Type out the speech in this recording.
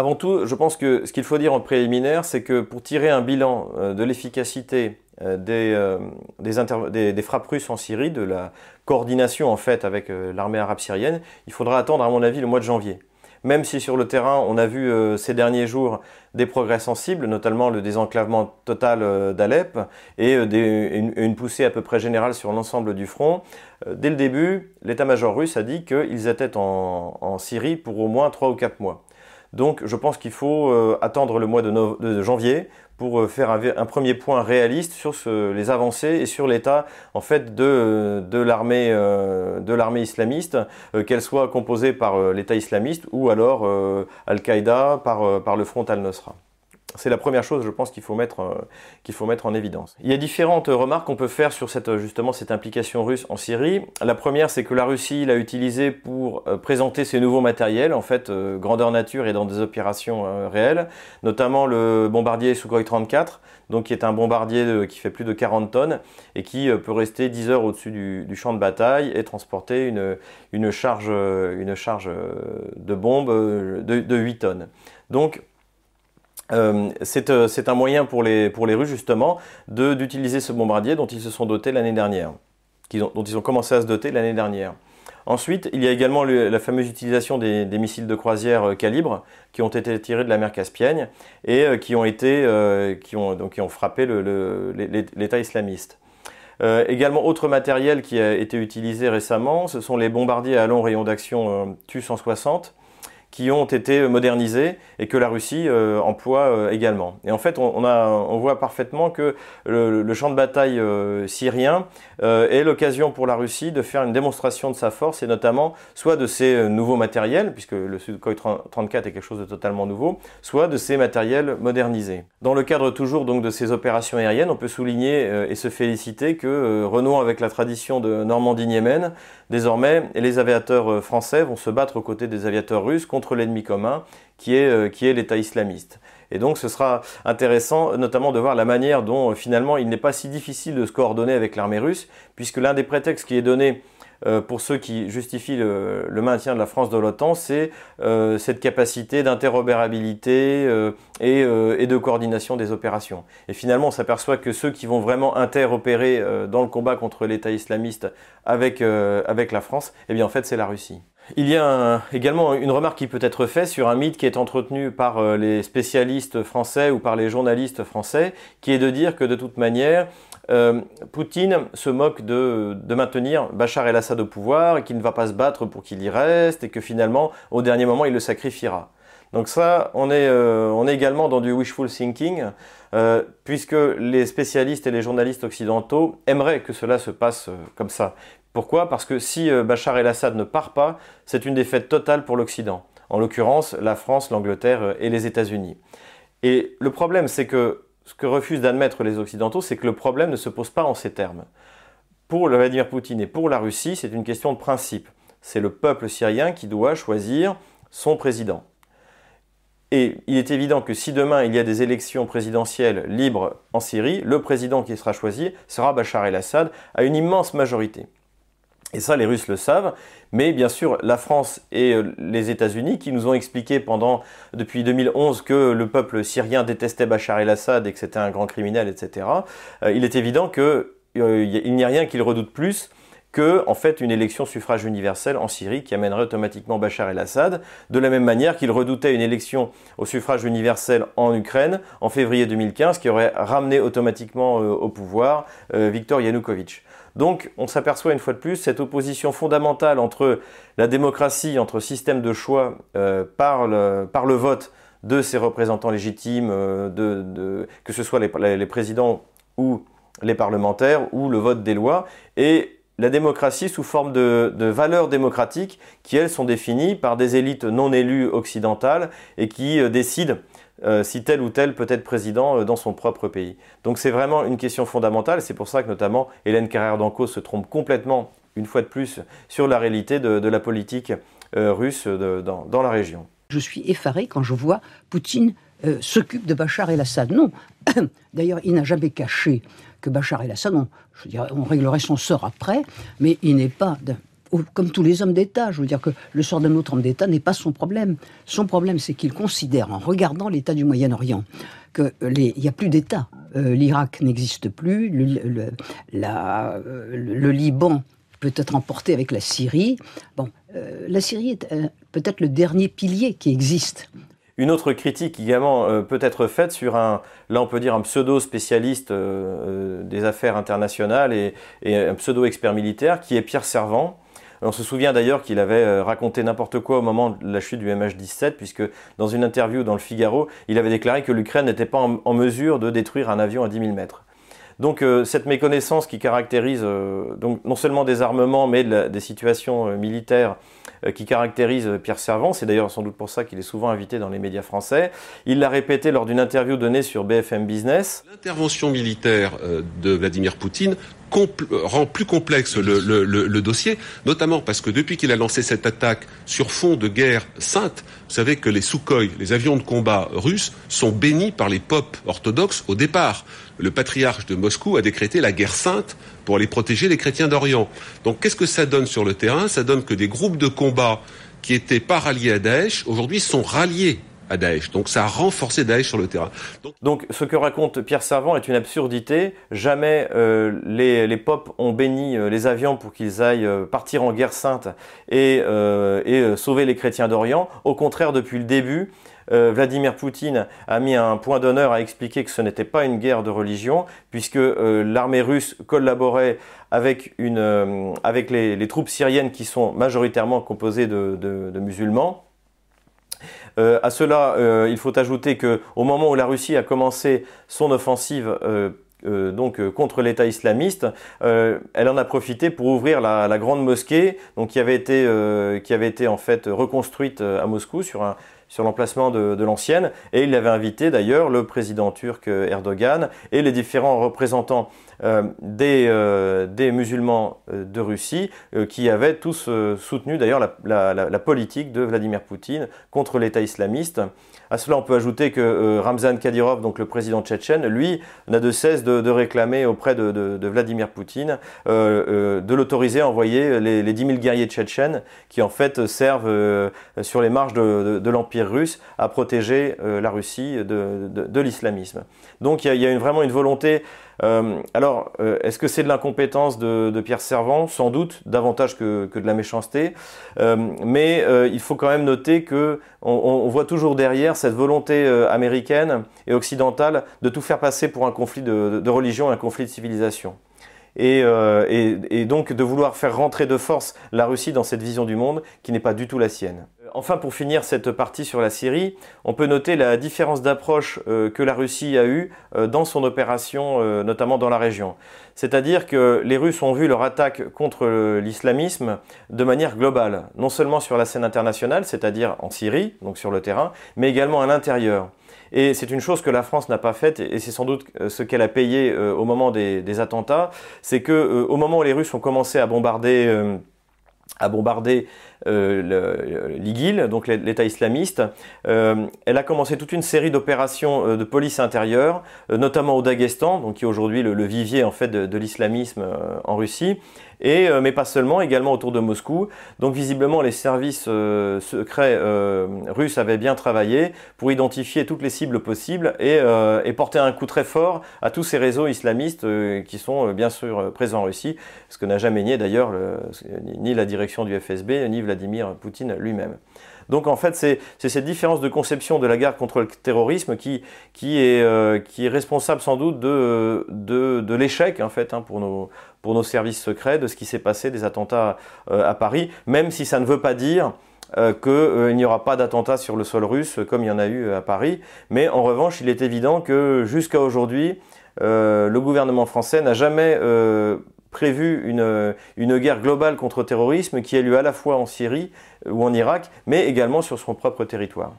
Avant tout, je pense que ce qu'il faut dire en préliminaire, c'est que pour tirer un bilan de l'efficacité des, des, frappes russes en Syrie, de la coordination en fait avec l'armée arabe syrienne, il faudra attendre à mon avis le mois de janvier même si sur le terrain, on a vu euh, ces derniers jours des progrès sensibles, notamment le désenclavement total euh, d'Alep et euh, une, poussée à peu près générale sur l'ensemble du front, dès le début, l'état-major russe a dit qu'ils étaient en, en, Syrie pour au moins 3 ou 4 mois. Donc je pense qu'il faut attendre le mois de, janvier pour faire un, premier point réaliste sur les avancées et sur l'état en fait de, de l'armée euh, islamiste, euh, qu'elle soit composée par euh, l'État islamiste ou alors Al-Qaïda par, par le front al-Nusra. C'est la première chose, je pense, qu'il faut, mettre, euh, qu'il faut mettre en évidence. Il y a différentes remarques qu'on peut faire sur cette, justement cette implication russe en Syrie. La première, c'est que la Russie l'a utilisé pour euh, présenter ses nouveaux matériels, en fait, euh, grandeur nature et dans des opérations réelles, notamment le bombardier Sukhoi 34, donc qui est un bombardier qui fait plus de 40 tonnes et qui peut rester 10 heures au-dessus du, champ de bataille et transporter une, une, charge, une charge de bombe de, de 8 tonnes. Donc, euh, euh, c'est un moyen pour les, pour Russes justement d'utiliser ce bombardier dont ils se sont dotés l'année dernière, dont ils ont commencé à se doter l'année dernière. Ensuite, il y a également la fameuse utilisation des, missiles de croisière euh, calibre qui ont été tirés de la mer Caspienne et qui ont frappé l'État islamiste. également, autre matériel qui a été utilisé récemment, ce sont les bombardiers à long rayon d'action Tu-160 qui ont été modernisés et que la Russie euh, emploie euh, également. Et en fait, on, voit parfaitement que le, champ de bataille euh, syrien est l'occasion pour la Russie de faire une démonstration de sa force et notamment soit de ses nouveaux matériels, puisque le Sukhoi 34 est quelque chose de totalement nouveau, soit de ses matériels modernisés. Dans le cadre toujours donc de ces opérations aériennes, on peut souligner et se féliciter que renouant avec la tradition de Normandie-Niemen, désormais les aviateurs français vont se battre aux côtés des aviateurs russes l'ennemi commun qui est, euh, qui est l'État islamiste. Et donc ce sera intéressant notamment de voir la manière dont euh, finalement il n'est pas si difficile de se coordonner avec l'armée russe, puisque l'un des prétextes qui est donné euh, pour ceux qui justifient le, maintien de la France de l'OTAN, c'est cette capacité d'interopérabilité et, et, de coordination des opérations. Et finalement, on s'aperçoit que ceux qui vont vraiment interopérer dans le combat contre l'État islamiste avec, avec la France, eh bien en fait c'est la Russie. Il y a également une remarque qui peut être faite sur un mythe qui est entretenu par euh, les spécialistes français ou par les journalistes français, qui est de dire que de toute manière, euh, Poutine se moque de, maintenir Bachar el-Assad au pouvoir et qu'il ne va pas se battre pour qu'il y reste et que finalement, au dernier moment, il le sacrifiera. Donc ça, on est, euh, on est également dans du wishful thinking, puisque les spécialistes et les journalistes occidentaux aimeraient que cela se passe comme ça. Pourquoi? Parce que si euh, Bachar el-Assad ne part pas, c'est une défaite totale pour l'Occident. En l'occurrence, la France, l'Angleterre euh, et les États-Unis. Et le problème, c'est que ce que refusent d'admettre les Occidentaux, c'est que le problème ne se pose pas en ces termes. Pour Vladimir Poutine et pour la Russie, c'est une question de principe. C'est le peuple syrien qui doit choisir son président. Et il est évident que si demain il y a des élections présidentielles libres en Syrie, le président qui sera choisi sera Bachar el-Assad à une immense majorité. Et ça, les Russes le savent. Mais bien sûr, la France et euh, les États-Unis, qui nous ont expliqué pendant depuis 2011 que le peuple syrien détestait Bachar el-Assad et que c'était un grand criminel, etc. Euh, il est évident qu'il euh, n'y a rien qu'il redoute plus que en fait une élection suffrage universel en Syrie qui amènerait automatiquement Bachar el-Assad, de la même manière qu'il redoutait une élection au suffrage universel en Ukraine en février 2015 qui aurait ramené automatiquement au pouvoir Viktor Yanukovych. Donc on s'aperçoit une fois de plus cette opposition fondamentale entre la démocratie, entre système de choix euh, par, le, vote de ses représentants légitimes, euh, que ce soit les, présidents ou les parlementaires, ou le vote des lois, et la démocratie sous forme de, valeurs démocratiques qui, elles, sont définies par des élites non élues occidentales et qui euh, décident euh, si tel ou tel peut être président euh, dans son propre pays. Donc c'est vraiment une question fondamentale. C'est pour ça que notamment Hélène Carrère d'Anco se trompe complètement, une fois de plus, sur la réalité de, la politique euh, russe dans, la région. Je suis effaré quand je vois Poutine s'occupe de Bachar el-Assad. Non, d'ailleurs, il n'a jamais caché que Bachar el-Assad, on, on réglerait son sort après, mais il n'est pas comme tous les hommes d'État. Je veux dire que le sort d'un autre homme d'État n'est pas son problème. Son problème, c'est qu'il considère, en regardant l'état du Moyen-Orient, qu'il n'y a plus d'État. Euh, L'Irak n'existe plus, le, le, Liban peut être emporté avec la Syrie. Bon, euh, la Syrie est peut-être le dernier pilier qui existe. Une autre critique également euh, peut être faite sur un, là on peut dire un pseudo spécialiste euh, euh, des affaires internationales et, un pseudo expert militaire qui est Pierre Servant. On se souvient d'ailleurs qu'il avait raconté n'importe quoi au moment de la chute du MH17, puisque dans une interview dans le Figaro, il avait déclaré que l'Ukraine n'était pas en, mesure de détruire un avion à 10 000 mètres. Donc cette méconnaissance qui caractérise donc non seulement des armements, mais des situations militaires euh, qui caractérise Pierre Servant. C'est d'ailleurs sans doute pour ça qu'il est souvent invité dans les médias français. Il l'a répété lors d'une interview donnée sur BFM Business. L'intervention militaire euh, de Vladimir Poutine rend plus complexe le, dossier, notamment parce que depuis qu'il a lancé cette attaque sur fond de guerre sainte, vous savez que les Sukhoi, les avions de combat russes, sont bénis par les popes orthodoxes au départ. Le patriarche de Moscou a décrété la guerre sainte pour aller protéger les chrétiens d'Orient. Donc qu'est-ce que ça donne sur le terrain? Ça donne que des groupes de combat qui étaient pas ralliés à Daesh, aujourd'hui sont ralliés à Daesh. Donc ça a renforcé Daesh sur le terrain. Donc, ce que raconte Pierre Servant est une absurdité. Jamais euh, les, les popes ont béni euh, les avions pour qu'ils aillent euh, partir en guerre sainte et, et sauver les chrétiens d'Orient. Au contraire, depuis le début, Vladimir Poutine a mis un point d'honneur à expliquer que ce n'était pas une guerre de religion, puisque l'armée russe collaborait avec, avec les, troupes syriennes qui sont majoritairement composées de, musulmans. Euh, à cela, euh, il faut ajouter que au moment où la Russie a commencé son offensive euh, donc contre l'État islamiste, elle en a profité pour ouvrir la, grande mosquée, qui avait été qui avait été en fait reconstruite à Moscou sur un sur l'emplacement de, l'ancienne, et il avait invité d'ailleurs le président turc Erdogan et les différents représentants. euh, des, euh, des, musulmans euh, de Russie qui avaient tous soutenu d'ailleurs la, politique de Vladimir Poutine contre l'État islamiste. À cela, on peut ajouter que Ramzan Kadyrov, donc le président tchétchène, lui, n'a de cesse de, réclamer auprès de, Vladimir Poutine de l'autoriser à envoyer les, les 10 000 guerriers tchétchènes qui en fait servent sur les marges de, l'Empire russe à protéger la Russie de, l'islamisme. Donc il y a, vraiment une volonté euh, alors, euh, est-ce que c'est de l'incompétence de, Pierre Servant? Sans doute, davantage que, de la méchanceté. Euh, mais il faut quand même noter que on, voit toujours derrière cette volonté américaine et occidentale de tout faire passer pour un conflit de, de religion, un conflit de civilisation. Et, et, donc de vouloir faire rentrer de force la Russie dans cette vision du monde qui n'est pas du tout la sienne. Enfin, pour finir cette partie sur la Syrie, on peut noter la différence d'approche euh, que la Russie a eue euh, dans son opération, euh, notamment dans la région. C'est-à-dire que les Russes ont vu leur attaque contre l'islamisme de manière globale, non seulement sur la scène internationale, c'est-à-dire en Syrie, donc sur le terrain, mais également à l'intérieur. Et c'est une chose que la France n'a pas faite, et c'est sans doute ce qu'elle a payé au moment des, attentats, c'est que au moment où les Russes ont commencé à bombarder à bombarder euh, l'IGIL, donc l'État islamiste. Euh, elle a commencé toute une série d'opérations euh, de police intérieure, notamment au Daghestan, donc qui est aujourd'hui le, vivier en fait de, l'islamisme en Russie, et mais pas seulement, également autour de Moscou. Donc visiblement, les services secrets russes avaient bien travaillé pour identifier toutes les cibles possibles et, et, porter un coup très fort à tous ces réseaux islamistes qui sont bien sûr présents en Russie, ce que n'a jamais nié d'ailleurs ni la direction du FSB ni Vladimir Poutine lui-même. Donc en fait, c'est cette différence de conception de la guerre contre le terrorisme qui, euh, est responsable sans doute de, l'échec en fait hein, pour, nos, pour nos services secrets, de ce qui s'est passé des attentats euh, à Paris, même si ça ne veut pas dire euh, qu'il n'y aura pas d'attentats sur le sol russe comme il y en a eu à Paris. Mais en revanche, il est évident que jusqu'à aujourd'hui, le gouvernement français n'a jamais prévu une, une, guerre globale contre le terrorisme qui a lieu à la fois en Syrie ou en Irak, mais également sur son propre territoire.